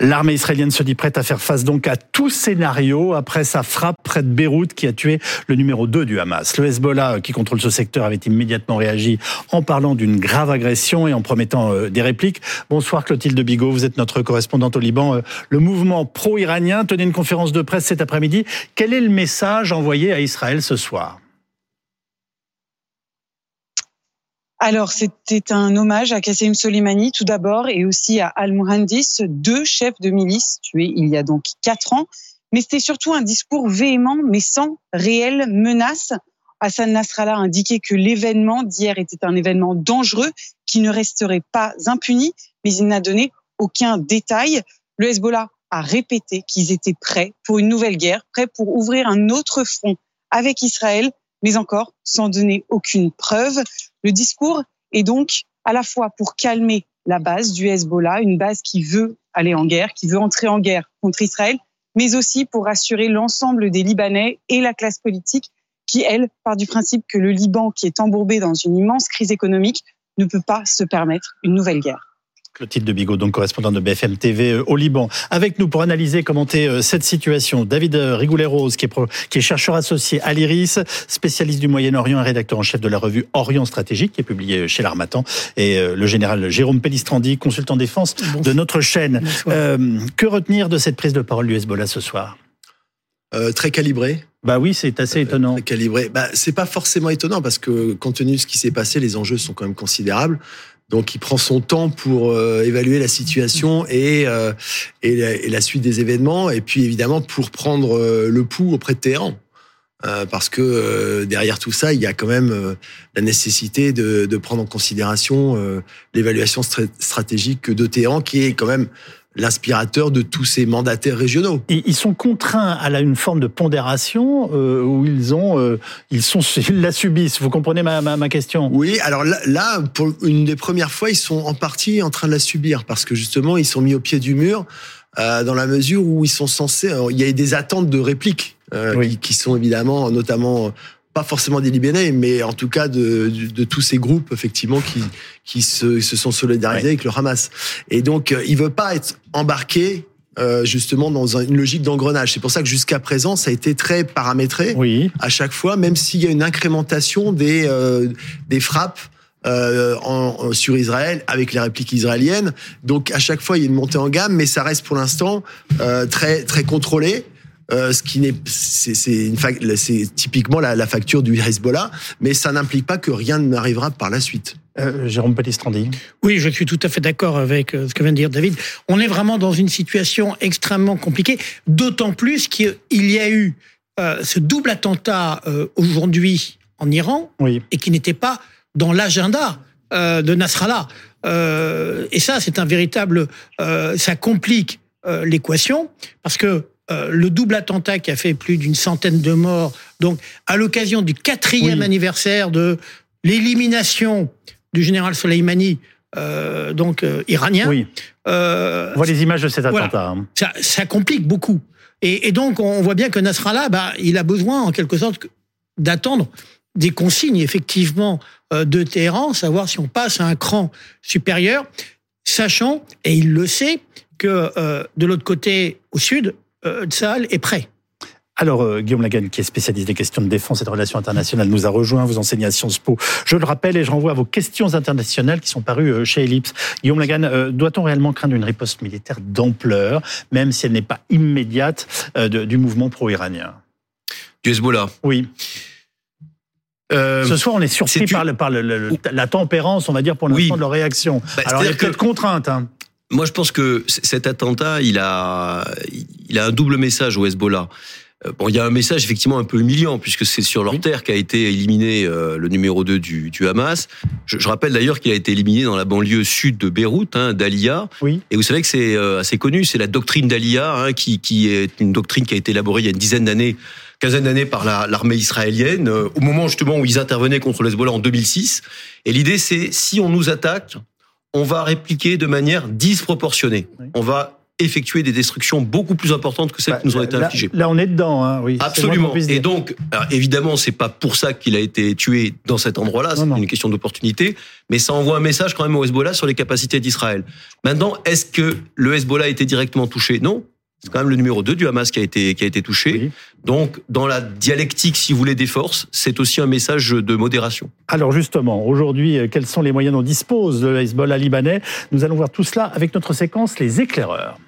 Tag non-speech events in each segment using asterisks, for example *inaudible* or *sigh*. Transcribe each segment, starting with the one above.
L'armée israélienne se dit prête à faire face donc à tout scénario après sa frappe près de Beyrouth qui a tué le numéro 2 du Hamas. Le Hezbollah, qui contrôle ce secteur, avait immédiatement réagi en parlant d'une grave agression et en promettant euh, des répliques. Bonsoir Clotilde Bigot, vous êtes notre correspondante au Liban. Euh, le mouvement pro-iranien tenait une conférence de presse cet après-midi. Quel est le message envoyé à Israël ce soir? Alors, c'était un hommage à Qasem Soleimani tout d'abord et aussi à Al-Muhandis, deux chefs de milice tués il y a donc quatre ans. Mais c'était surtout un discours véhément, mais sans réelle menace. Hassan Nasrallah a indiqué que l'événement d'hier était un événement dangereux qui ne resterait pas impuni, mais il n'a donné aucun détail. Le Hezbollah a répété qu'ils étaient prêts pour une nouvelle guerre, prêts pour ouvrir un autre front avec Israël mais encore sans donner aucune preuve. Le discours est donc à la fois pour calmer la base du Hezbollah, une base qui veut aller en guerre, qui veut entrer en guerre contre Israël, mais aussi pour rassurer l'ensemble des Libanais et la classe politique qui, elle, part du principe que le Liban, qui est embourbé dans une immense crise économique, ne peut pas se permettre une nouvelle guerre. Clotilde de Bigot, donc correspondant de BFM TV euh, au Liban. Avec nous pour analyser, commenter euh, cette situation, David euh, Rigoulet-Rose, qui est, qui est chercheur associé à l'IRIS, spécialiste du Moyen-Orient et rédacteur en chef de la revue Orient Stratégique, qui est publiée chez l'Armatan, et le général Jérôme Pellistrandi, consultant défense de notre chaîne. que retenir de cette prise de parole du Hezbollah ce soir? Très calibré. Bah oui, c'est assez étonnant. très calibré. Bah, c'est pas forcément étonnant parce que compte tenu de ce qui s'est passé, les enjeux sont quand même considérables. Donc il prend son temps pour euh, évaluer la situation et, euh, et, la, suite des événements, et puis évidemment pour prendre euh, le pouls auprès de Téhéran. parce que derrière tout ça, il y a quand même la nécessité de, de, prendre en considération l'évaluation stratégique de Téhéran, qui est quand même l'aspirateur de tous ces mandataires régionaux. ils sont contraints à une forme de pondération euh, où ils ont, euh, ils sont, *laughs* ils la subissent. Vous comprenez ma, ma, ma question? Oui. Alors là, là, pour une des premières fois, ils sont en partie en train de la subir parce que justement, ils sont mis au pied du mur euh, dans la mesure où ils sont censés. il y a des attentes de répliques qui, qui, sont évidemment, notamment pas forcément des Libanais, mais en tout cas de, de, tous ces groupes effectivement qui qui se, se sont solidarisés avec le Hamas. Et donc, euh, il veut pas être embarqué euh, justement dans une logique d'engrenage. C'est pour ça que jusqu'à présent, ça a été très paramétré oui. à chaque fois, même s'il y a une incrémentation des euh, des frappes. Euh, en, sur Israël avec les répliques israéliennes. Donc à chaque fois il y a une montée en gamme, mais ça reste pour l'instant euh, très très contrôlé. Euh, ce qui n'est, c'est c'est typiquement la, la, facture du Hezbollah, mais ça n'implique pas que rien n'arrivera par la suite. Euh, Jérôme Pellistrandi. Oui, je suis tout à fait d'accord avec euh, ce que vient de dire David. On est vraiment dans une situation extrêmement compliquée, d'autant plus qu'il y a eu euh, ce double attentat euh, aujourd'hui en Iran oui. et qui n'était pas dans l'agenda de Nasrallah. et ça, c'est un véritable, ça complique l'équation parce que euh, le double attentat qui a fait plus d'une centaine de morts, donc à l'occasion du quatrième anniversaire de l'élimination du général Soleimani, euh, donc euh, iranien. Oui. Euh, on voit les images de cet attentat. Hein. Ça, ça, complique beaucoup. Et, et, donc on voit bien que Nasrallah, bah, il a besoin en quelque sorte d'attendre des consignes effectivement de Téhéran, savoir si on passe à un cran supérieur, sachant, et il le sait, que de l'autre côté, au sud, euh, est prêt. Alors, euh, Guillaume Lagan, qui est spécialiste des questions de défense et de relations internationales, nous a rejoint. Vous enseignez à Sciences Po. Je le rappelle et je renvoie à vos questions internationales qui sont parues euh, chez Ellipse. Guillaume Lagan, doit-on réellement craindre une riposte militaire d'ampleur, même si elle n'est pas immédiate, du mouvement pro-iranien? Du Hezbollah Oui. Ce soir, on est surpris par, le, par le, la tempérance, on va dire, pour l'instant, de leur réaction. Bah, Alors, il y a peut-être contrainte. Hein. Moi, je pense que cet attentat, il a, il a un double message au Hezbollah. Euh, bon, il y a un message effectivement un peu humiliant puisque c'est sur leur terre qu'a été éliminé euh, le numéro 2 du, du Hamas. Je, je rappelle d'ailleurs qu'il a été éliminé dans la banlieue sud de Beyrouth, hein, d'Alia. Oui. Et vous savez que c'est euh, assez connu, c'est la doctrine d'Alia, hein, qui, qui est une doctrine qui a été élaborée il y a une dizaine d'années, quinzaine d'années par l'armée israélienne, au moment justement où ils intervenaient contre le Hezbollah en 2006. Et l'idée, c'est si on nous attaque, on va répliquer de manière disproportionnée. On va effectuer des destructions beaucoup plus importantes que celles Bah, qui nous ont été là, infligées. Là, on est dedans, hein, oui. Absolument. Et donc, alors, évidemment, c'est pas pour ça qu'il a été tué dans cet endroit-là. C'est une question d'opportunité, mais ça envoie un message quand même au Hezbollah sur les capacités d'Israël. Maintenant, est-ce que le Hezbollah a été directement touché? Non. C'est quand même le numéro 2 du Hamas qui a été qui a été touché. Oui. Donc, dans la dialectique, si vous voulez, des forces, c'est aussi un message de modération. Alors justement, aujourd'hui, euh, quels sont les moyens dont dispose le Hezbollah libanais? Nous allons voir tout cela avec notre séquence Les éclaireurs.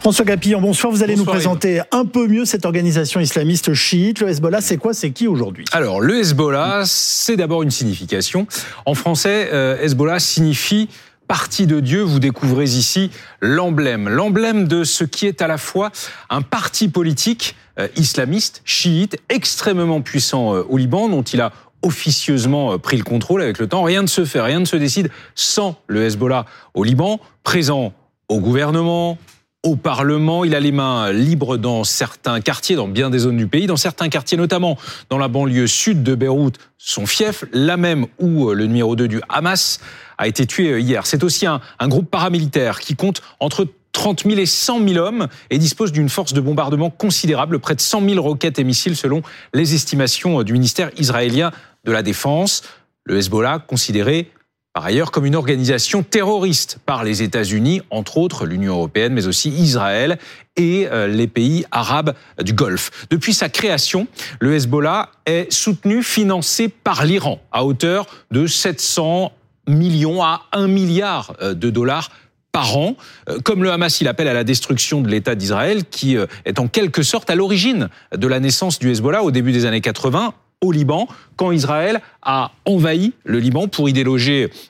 François Gapillon, bonsoir. Vous allez Bonsoir, nous présenter un peu mieux cette organisation islamiste chiite. Le Hezbollah, c'est quoi? C'est qui aujourd'hui? Alors, le Hezbollah, c'est d'abord une signification. En français, euh, Hezbollah signifie parti de Dieu. Vous découvrez ici l'emblème. L'emblème de ce qui est à la fois un parti politique euh, islamiste, chiite, extrêmement puissant euh, au Liban, dont il a officieusement euh, pris le contrôle avec le temps. Rien ne se fait, rien ne se décide sans le Hezbollah au Liban, présent au gouvernement, au Parlement. Il a les mains libres dans certains quartiers, dans bien des zones du pays, dans certains quartiers, notamment dans la banlieue sud de Beyrouth, son fief, là même où euh, le numéro 2 du Hamas a été tué euh, hier. C'est aussi un, un groupe paramilitaire qui compte entre 30 000 et 100 000 hommes et dispose d'une force de bombardement considérable, près de 100 000 roquettes et missiles selon les estimations euh, du ministère israélien de la Défense. Le Hezbollah considéré par ailleurs comme une organisation terroriste par les États-Unis, entre autres l'Union européenne, mais aussi Israël et euh, les pays arabes du Golfe. Depuis sa création, le Hezbollah est soutenu, financé par l'Iran à hauteur de 700 millions à 1 milliard euh, de dollars par an. Euh, Comme le Hamas, il appelle à la destruction de l'État d'Israël, qui est en quelque sorte à l'origine de la naissance du Hezbollah au début des années 80 au Liban, quand Israël a envahi le Liban pour y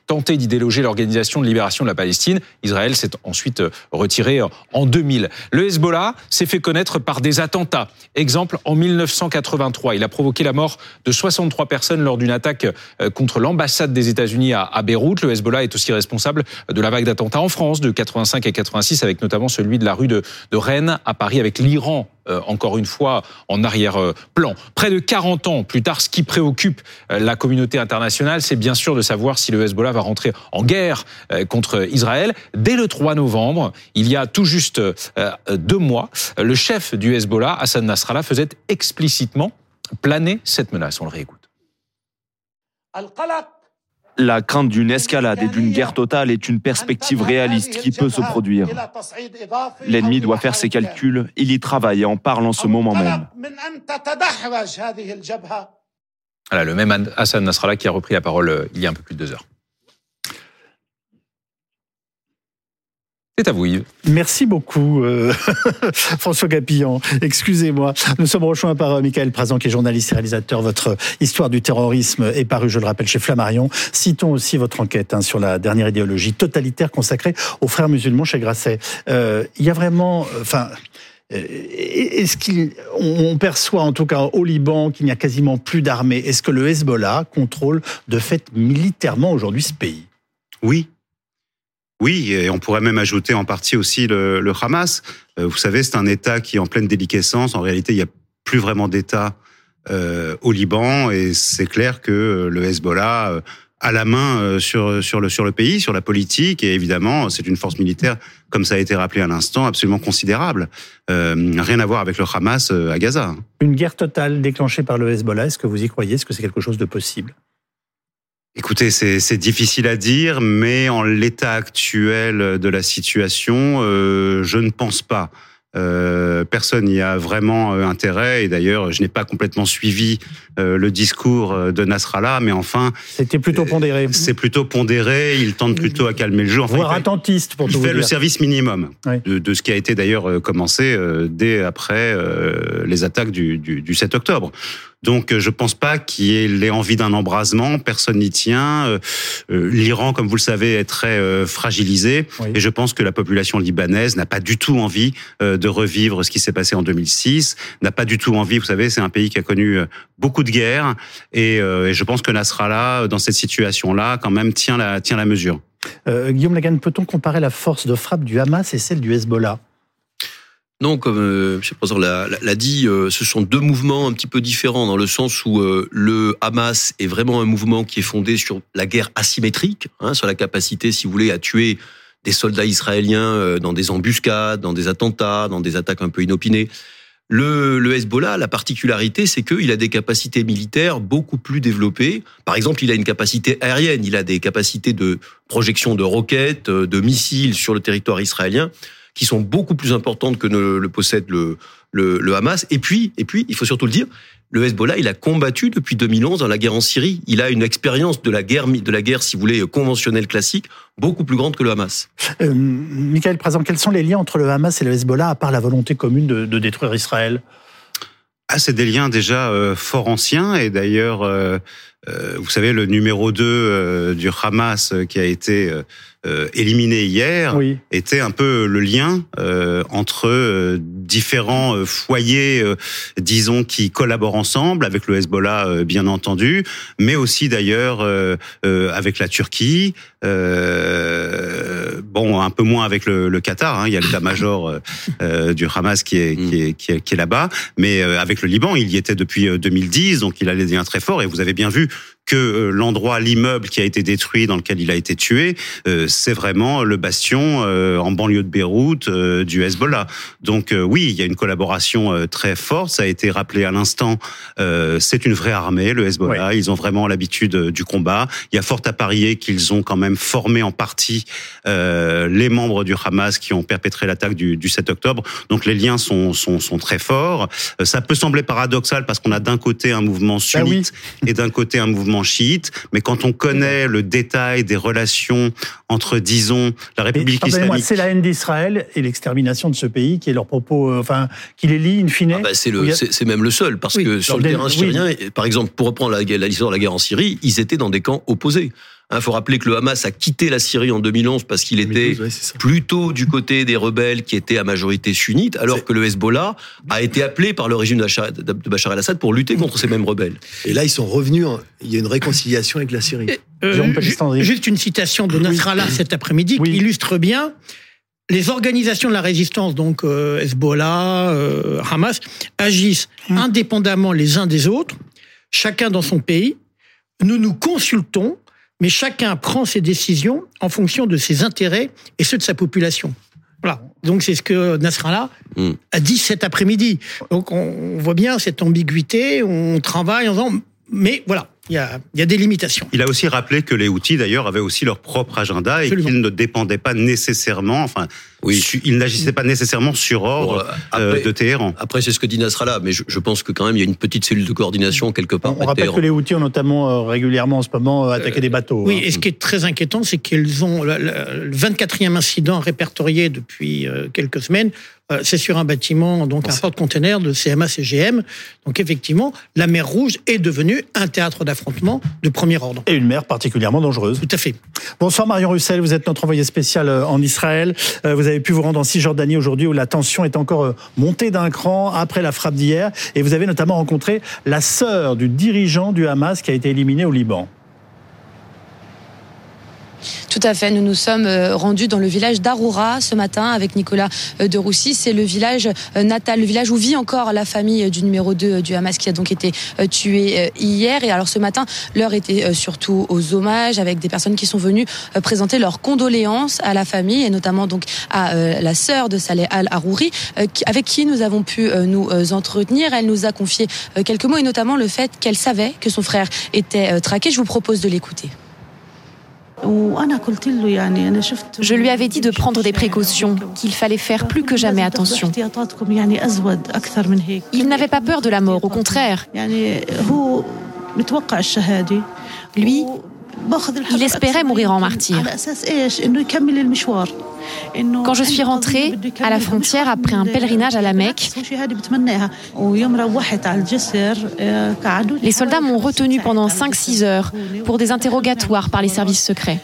tenter d'y déloger l'Organisation de libération de la Palestine. Israël s'est ensuite euh, retiré en 2000. Le Hezbollah s'est fait connaître par des attentats. Exemple, en 1983, il a provoqué la mort de 63 personnes lors d'une attaque euh, contre l'ambassade des États-Unis à à Beyrouth. Le Hezbollah est aussi responsable de la vague d'attentats en France de 85 et 86, avec notamment celui de la rue de Rennes à Paris, avec l'Iran euh, encore une fois en arrière-plan. Près de 40 ans plus tard, ce qui préoccupe euh, la communauté internationale, c'est bien sûr de savoir si le Hezbollah va rentrer en guerre euh, contre Israël. Dès le 3 novembre, il y a tout juste deux mois, le chef du Hezbollah, Hassan Nasrallah, faisait explicitement planer cette menace. On le réécoute. La crainte d'une escalade et d'une guerre totale est une perspective réaliste qui peut se produire. L'ennemi doit faire ses calculs, il y travaille et en parle en ce moment même. Voilà, le même Hassan Nasrallah qui a repris la parole euh, il y a un peu plus de deux heures. C'est à vous, Yves. Merci beaucoup, euh, *laughs* François Gapillon. Excusez-moi. Nous sommes rejoints par euh, Michael Prazan, qui est journaliste et réalisateur. Votre histoire du terrorisme est parue, je le rappelle, chez Flammarion. Citons aussi votre enquête hein, sur la dernière idéologie totalitaire consacrée aux frères musulmans chez Grasset. Euh, Il y a vraiment... Enfin... Est-ce qu'on on perçoit en tout cas au Liban qu'il n'y a quasiment plus d'armée Est-ce que le Hezbollah contrôle de fait militairement aujourd'hui ce pays? Oui. Oui, et on pourrait même ajouter en partie aussi le, Hamas. Euh, vous savez, c'est un État qui est en pleine déliquescence. En réalité, il n'y a plus vraiment d'État euh, au Liban, et c'est clair que le Hezbollah euh, a la main euh, sur le pays, sur la politique, et évidemment, c'est une force militaire, comme ça a été rappelé à l'instant, absolument considérable. Euh, rien à voir avec le Hamas euh, à Gaza. Une guerre totale déclenchée par le Hezbollah, est-ce que vous y croyez? Est-ce que c'est quelque chose de possible? Écoutez, c'est difficile à dire, mais en l'état actuel de la situation, euh, je ne pense pas. Euh, personne n'y a vraiment euh, intérêt, et d'ailleurs, je n'ai pas complètement suivi euh, le discours euh, de Nasrallah, mais enfin, C'était plutôt pondéré. c'est plutôt pondéré. Il tente plutôt à calmer le jeu. Enfin, il Voire attentiste pour il tout vous fait le dire. service minimum Oui. de, de ce qui a été d'ailleurs euh, commencé euh, dès après euh, les attaques du, du, du 7 octobre. Donc euh, je pense pas qu'il ait envie d'un embrasement, personne n'y tient. Euh, euh, L'Iran, comme vous le savez, est très fragilisé Oui. et je pense que la population libanaise n'a pas du tout envie de revivre ce qui s'est passé en 2006, n'a pas du tout envie, vous savez, c'est un pays qui a connu beaucoup de guerres et, et je pense que Nasrallah, dans cette situation-là, quand même tient la, tient la mesure. Euh, Guillaume Lagan, peut-on comparer la force de frappe du Hamas et celle du Hezbollah? Non, comme euh, M. le Président l'a dit, euh, ce sont deux mouvements un petit peu différents dans le sens où euh, le Hamas est vraiment un mouvement qui est fondé sur la guerre asymétrique, hein, sur la capacité, si vous voulez, à tuer des soldats israéliens euh, dans des embuscades, dans des attentats, dans des attaques un peu inopinées. Le, le Hezbollah, la particularité, c'est qu'il a des capacités militaires beaucoup plus développées. Par exemple, il a une capacité aérienne, il a des capacités de projection de roquettes, euh, de missiles sur le territoire israélien qui sont beaucoup plus importantes que ne le possède le, le, le Hamas. Et puis, et puis, il faut surtout le dire, le Hezbollah, il a combattu depuis 2011 dans la guerre en Syrie. Il a une expérience de la guerre, de la guerre, si vous voulez, conventionnelle classique, beaucoup plus grande que le Hamas. Euh, Michael Présent, quels sont les liens entre le Hamas et le Hezbollah, à part la volonté commune de, de détruire Israël? Ah, c'est des liens déjà euh, fort anciens et d'ailleurs, euh, euh, vous savez, le numéro 2 euh, du Hamas euh, qui a été euh, éliminé hier Oui. était un peu le lien euh, entre euh, différents euh, foyers, euh, disons, qui collaborent ensemble, avec le Hezbollah, euh, bien entendu, mais aussi d'ailleurs euh, euh, avec la Turquie, euh, bon, un peu moins avec le, le Qatar, hein, il y a l'état-major du Hamas qui est, qui est, qui est, qui est là-bas, mais euh, avec le Liban, il y était depuis euh, 2010, donc il a des liens très forts, et vous avez bien vu que euh, l'endroit, l'immeuble qui a été détruit, dans lequel il a été tué, euh, c'est vraiment le bastion euh, en banlieue de Beyrouth du Hezbollah. Donc oui, il y a une collaboration très forte. Ça a été rappelé à l'instant. c'est une vraie armée, le Hezbollah. Ils ont vraiment l'habitude du combat. Il y a fort à parier qu'ils ont quand même formé en partie les membres du Hamas qui ont perpétré l'attaque du, du 7 octobre. Donc les liens sont, sont, sont très forts. Ça peut sembler paradoxal parce qu'on a d'un côté un mouvement Bah oui. sunnite et d'un côté un mouvement chiite, mais quand on connaît le détail des relations entre, disons, la Mais, République pardonnez-moi, islamique. c'est la haine d'Israël et l'extermination de ce pays qui est leur propos, euh, enfin, qui les lie in fine. Ah bah, c'est a- même le seul, parce Oui, que sur le terrain syrien, par exemple, pour reprendre la, la- l'histoire de la guerre en Syrie, ils étaient dans des camps opposés. Il faut rappeler que le Hamas a quitté la Syrie en 2011 parce qu'il était 2012, ouais, c'est ça. plutôt du côté des rebelles qui étaient à majorité sunnite, alors que le Hezbollah a été appelé par le régime de Bachar el-Assad pour lutter contre ces mêmes rebelles. Et là, ils sont revenus. en- Il y a une réconciliation avec la Syrie. Euh, juste une citation de Nasrallah cet après-midi Oui. qui illustre bien les organisations de la résistance, donc euh, Hezbollah, euh, Hamas, agissent Hum. indépendamment les uns des autres, chacun dans son pays. Nous nous consultons, mais chacun prend ses décisions en fonction de ses intérêts et ceux de sa population. Voilà. Donc c'est ce que Nasrallah a dit cet après-midi. Donc on voit bien cette ambiguïté, on travaille en disant, mais voilà, il y a, il y a des limitations. Il a aussi rappelé que les outils, d'ailleurs, avaient aussi leur propre agenda et qu'ils ne dépendaient pas nécessairement, enfin, Oui. ils n'agissaient pas nécessairement sur ordre Bon, euh, après- de Téhéran. Après, c'est ce que dit Nasrallah, mais je, je pense que quand même, il y a une petite cellule de coordination quelque part. On, on rappelle Téhéran. que les Houthis ont notamment euh, régulièrement en ce moment euh, attaqué des bateaux. Oui, hein. et ce qui est très inquiétant, c'est qu'ils ont le, le- le 24e incident répertorié depuis euh, quelques semaines. c'est sur un bâtiment, donc un porte-container de CMA CGM. Donc effectivement, la mer Rouge est devenue un théâtre d'affrontement de premier ordre. Et une mer particulièrement dangereuse. Tout à fait. Bonsoir Marion Russel, vous êtes notre envoyé spécial en Israël. Vous avez pu vous rendre en Cisjordanie aujourd'hui où la tension est encore euh, montée d'un cran après la frappe d'hier. Et vous avez notamment rencontré la sœur du dirigeant du Hamas qui a été éliminé au Liban. Tout à fait. Nous nous sommes euh, rendus dans le village d'Aroura ce matin avec Nicolas euh, de Roussy. C'est le village euh, natal, le village où vit encore la famille du numéro 2 du Hamas qui a donc été tué hier. Et alors ce matin, l'heure était surtout aux hommages avec des personnes qui sont venues présenter leurs condoléances à la famille et notamment donc à la sœur de Saleh Al-Arouri avec qui nous avons pu nous entretenir. Elle nous a confié quelques mots et notamment le fait qu'elle savait que son frère était traqué. Je vous propose de l'écouter. Je lui avais dit de prendre des précautions, qu'il fallait faire plus que jamais attention. Il n'avait pas peur de la mort, au contraire. Lui, il espérait mourir en martyr. Quand je suis rentrée à la frontière après un pèlerinage à la Mecque, les soldats m'ont retenu pendant 5-6 heures pour des interrogatoires par les services secrets.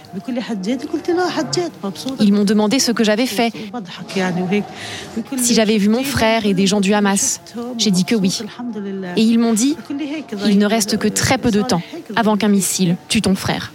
Ils m'ont demandé ce que j'avais fait, si j'avais vu mon frère et des gens du Hamas. J'ai dit que oui. Et ils m'ont dit, il ne reste que très peu de temps avant qu'un missile tue ton frère.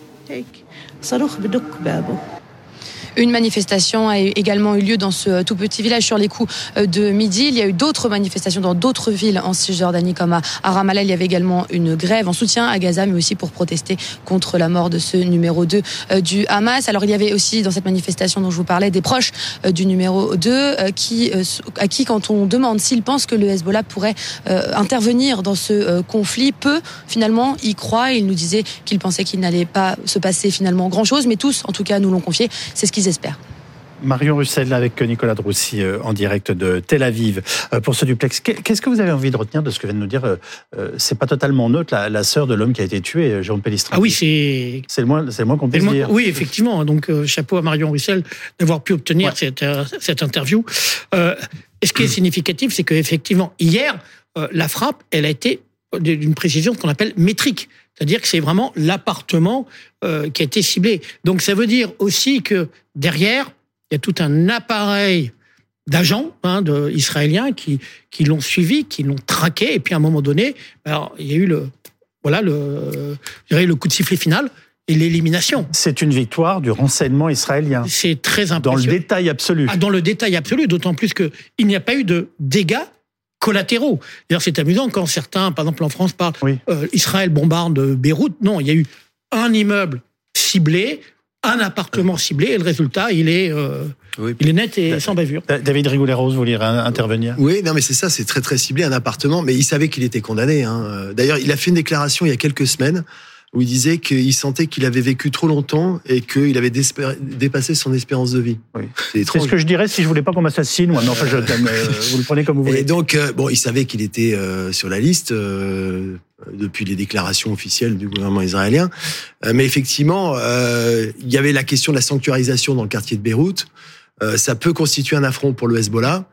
Une manifestation a également eu lieu dans ce tout petit village sur les coups de midi. Il y a eu d'autres manifestations dans d'autres villes en Cisjordanie comme à Ramallah. Il y avait également une grève en soutien à Gaza, mais aussi pour protester contre la mort de ce numéro 2 du Hamas. Alors il y avait aussi dans cette manifestation dont je vous parlais des proches du numéro 2 qui, à qui quand on demande s'ils pensent que le Hezbollah pourrait intervenir dans ce conflit, peu finalement y croient. Ils nous disaient qu'ils pensaient qu'il n'allait pas se passer finalement grand-chose, mais tous, en tout cas, nous l'ont confié, c'est ce qu'ils espèrent. Marion Russell avec Nicolas Droussi euh, en direct de Tel Aviv euh, pour ce duplex. Qu'est-ce que vous avez envie de retenir de ce que vient de nous dire euh, C'est pas totalement neutre la, sœur de l'homme qui a été tué, Jérôme Pellistrandi. Ah oui, c'est c'est le moins c'est le moins qu'on puisse dire. Oui, effectivement. Donc chapeau à Marion Russell d'avoir pu obtenir cette, cette interview. Euh, ce qui est *clears throat* significatif, c'est qu'effectivement hier la frappe, elle a été d'une précision qu'on appelle métrique. C'est-à-dire que c'est vraiment l'appartement euh, qui a été ciblé. Donc ça veut dire aussi que derrière, il y a tout un appareil d'agents hein, de, israéliens qui, qui l'ont suivi, qui l'ont traqué, et puis à un moment donné, alors, il y a eu le, voilà, le, le coup de sifflet final et l'élimination. C'est une victoire du renseignement israélien. C'est très important. Dans le détail absolu. Ah, dans le détail absolu, d'autant plus qu'il n'y a pas eu de dégâts collatéraux. D'ailleurs, c'est amusant quand certains, par exemple en France, parlent euh, Israël bombarde Beyrouth. Non, il y a eu un immeuble ciblé, un appartement ciblé, et le résultat, il est, euh, il est net et sans bavure. David Rigoulet-Rose, vous voulez intervenir? Oui, non, mais c'est ça, c'est très très ciblé, un appartement, mais il savait qu'il était condamné. Hein. D'ailleurs, il a fait une déclaration il y a quelques semaines où il disait qu'il sentait qu'il avait vécu trop longtemps et qu'il avait dépassé son espérance de vie. Oui. C'est ce que je dirais si je voulais pas qu'on m'assassine. Moi, enfin, je, euh, vous le prenez comme vous voulez. Et donc, euh, bon, il savait qu'il était euh, sur la liste depuis les déclarations officielles du gouvernement israélien. mais effectivement, il y avait la question de la sanctuarisation dans le quartier de Beyrouth. Euh, ça peut constituer un affront pour le Hezbollah,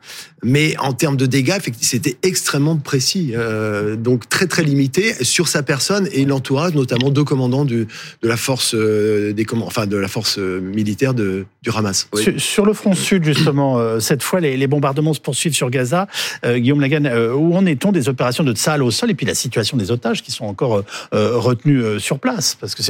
mais en termes de dégâts, c'était extrêmement précis, euh, donc très très limité sur sa personne et l'entourage, notamment deux commandants du, de la force euh, des enfin de la force militaire de, du Hamas. Sur, le front sud, justement, cette fois, les, les, bombardements se poursuivent sur Gaza. Guillaume Lagan, où en est-on des opérations de Tsahal au sol et puis la situation des otages qui sont encore retenus sur place? Parce que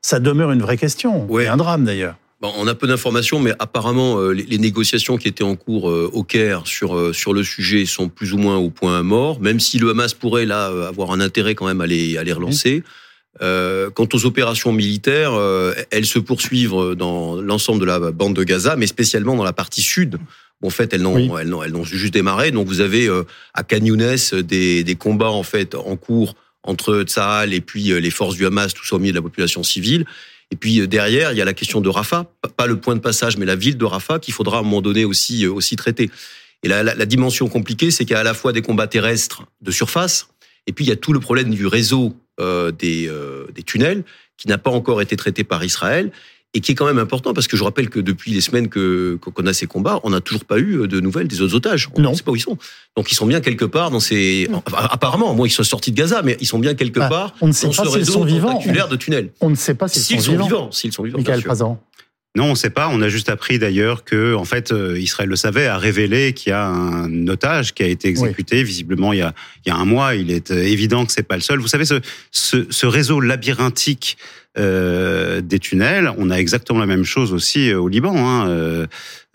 ça demeure une vraie question, ouais. et un drame d'ailleurs on a peu d'informations, mais apparemment, euh, les, négociations qui étaient en cours euh, au Caire sur, euh, sur le sujet sont plus ou moins au point mort, même si le Hamas pourrait là avoir un intérêt quand même à les, à les relancer. quant aux opérations militaires, elles se poursuivent dans l'ensemble de la bande de Gaza, mais spécialement dans la partie sud. En fait, elles n'ont elles n'ont elles n'ont juste démarré. Donc, vous avez à Khan des, des combats en fait en cours entre Tsahal et puis les forces du Hamas, tout ça au milieu de la population civile. Et puis euh, derrière, il y a la question de Rafah, pas le point de passage, mais la ville de Rafah qu'il faudra à un moment donné aussi euh, aussi traiter. Et la, la, dimension compliquée, c'est qu'il y a à la fois des combats terrestres de surface, et puis il y a tout le problème du réseau euh, des, des tunnels qui n'a pas encore été traité par Israël et qui est quand même important parce que je rappelle que depuis les semaines que qu'on a ces combats, on n'a toujours pas eu de nouvelles des autres otages. On ne sait pas où ils sont. Donc ils sont bien quelque part dans ces. apparemment, moi ils sont sortis de Gaza, mais ils sont bien quelque bah, part on ne sait dans pas ce réseau sont vivants. de tunnels. On ne sait pas s'ils sont, sont, vivants. S'ils sont vivants. Michael Non, on ne sait pas. On a juste appris d'ailleurs que, en fait, euh, Israël le savait, a révélé qu'il y a un otage qui a été exécuté. Visiblement, il y, a, il y a un mois. Il est euh, évident que c'est pas le seul. Vous savez, ce, ce, ce réseau labyrinthique euh, des tunnels. On a exactement la même chose aussi euh, au Liban. Hein. Euh,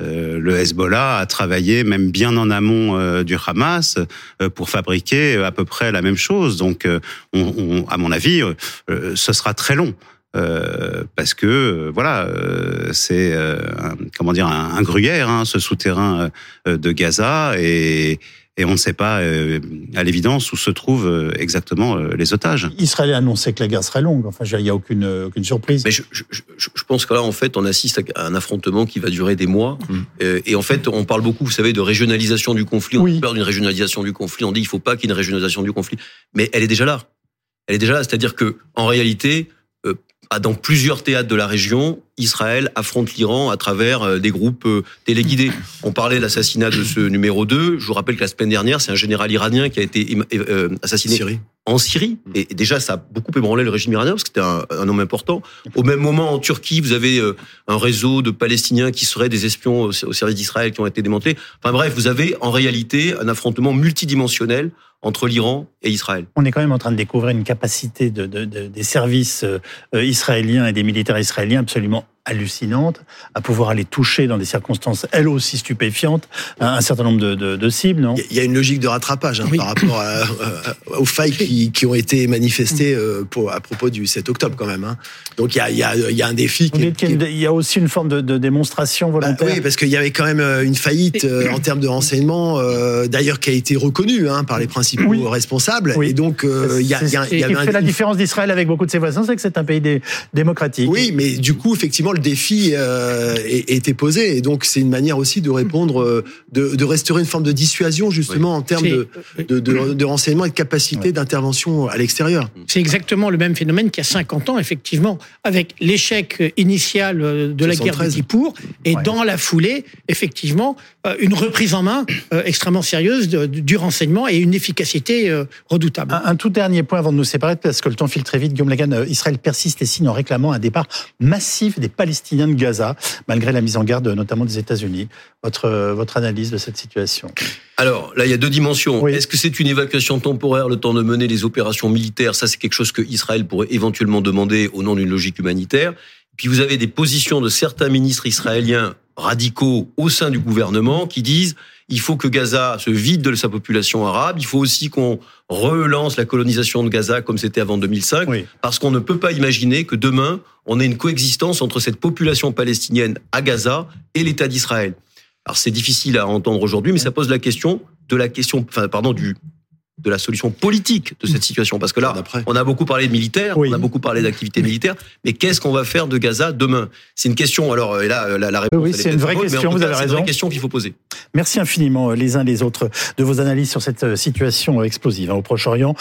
euh, le Hezbollah a travaillé même bien en amont du Hamas pour fabriquer à peu près la même chose. Donc, on, on, à mon avis, ce sera très long. Euh, parce que voilà, c'est comment dire un, un gruyère, hein, ce souterrain de Gaza, et, et on ne sait pas euh, à l'évidence où se trouvent euh, exactement euh, les otages. Israël a annoncé que la guerre serait longue. Enfin, il n'y a aucune, aucune surprise. Mais je, je, je, pense que là, en fait, on assiste à un affrontement qui va durer des mois. Mm. Et en fait, on parle beaucoup, vous savez, de régionalisation du conflit. On a peur d'une régionalisation du conflit. On dit qu'il ne faut pas qu'il y ait une régionalisation du conflit. Mais elle est déjà là. Elle est déjà là. C'est-à-dire que, en réalité, dans plusieurs théâtres de la région, Israël affronte l'Iran à travers euh, des groupes euh, téléguidés. On parlait de l'assassinat de ce numéro 2. Je vous rappelle que la semaine dernière, c'est un général iranien qui a été euh, assassiné en Syrie. Et déjà, ça a beaucoup ébranlé le régime iranien parce que c'était un, un, homme important. Au même moment, en Turquie, vous avez un réseau de Palestiniens qui seraient des espions au service d'Israël qui ont été démantelés. Enfin bref, vous avez en réalité un affrontement multidimensionnel entre l'Iran et Israël. On est quand même en train de découvrir une capacité de, de, de des services israéliens et des militaires israéliens absolument hallucinante à pouvoir aller toucher dans des circonstances, elles aussi stupéfiantes, un, certain nombre de, de, de cibles, non? Il y a une logique de rattrapage hein, par rapport à, à, aux failles qui, qui, ont été manifestées euh, pour, à propos du 7 octobre quand même. Hein. Donc il y a, il y, a, il y a un défi. Qui, qui est... Il y a aussi une forme de, de démonstration volontaire. Bah, oui, parce qu'il y avait quand même une faillite euh, en termes de renseignement, euh, d'ailleurs qui a été reconnue hein, par les principaux oui. responsables. Oui. Et donc euh, il y a, il y a, il y a fait un... la différence d'Israël avec beaucoup de ses voisins, c'est que c'est un pays dé démocratique. Oui, mais du coup effectivement le défi euh, était posé et donc c'est une manière aussi de répondre, euh, de, de, restaurer une forme de dissuasion justement oui. en termes de, de, de, de, renseignement et de capacité oui. d'intervention à l'extérieur. C'est exactement le même phénomène qu'il y a 50 ans effectivement, avec l'échec initial de la 73. guerre de Kippour et ouais. dans la foulée effectivement une reprise en main extrêmement sérieuse du renseignement et une efficacité redoutable. Un, un, tout dernier point avant de nous séparer, parce que le temps file très vite. Guillaume Lagan, Israël persiste et signe en réclamant un départ massif des Palestiniens de Gaza, malgré la mise en garde notamment des États-Unis. Votre, votre analyse de cette situation alors là, il y a deux dimensions. Oui. Est-ce que c'est une évacuation temporaire, le temps de mener les opérations militaires? Ça, c'est quelque chose que Israël pourrait éventuellement demander au nom d'une logique humanitaire. Puis vous avez des positions de certains ministres israéliens radicaux au sein du gouvernement qui disent il faut que Gaza se vide de sa population arabe, il faut aussi qu'on relance la colonisation de Gaza comme c'était avant 2005, oui. parce qu'on ne peut pas imaginer que demain, on ait une coexistence entre cette population palestinienne à Gaza et l'État d'Israël. Alors c'est difficile à entendre aujourd'hui, mais ça pose la question de la question, enfin, pardon, du, de la solution politique de cette situation. Parce que là, on a beaucoup parlé de militaires, oui. on a beaucoup parlé d'activités militaires, mais qu'est-ce qu'on va faire de Gaza demain? C'est une question, alors, et là, la, la réponse... Oui, c'est une vraie question, vous avez raison. C'est une vraie question qu'il faut poser. Merci infiniment les uns les autres de vos analyses sur cette situation explosive au Proche-Orient.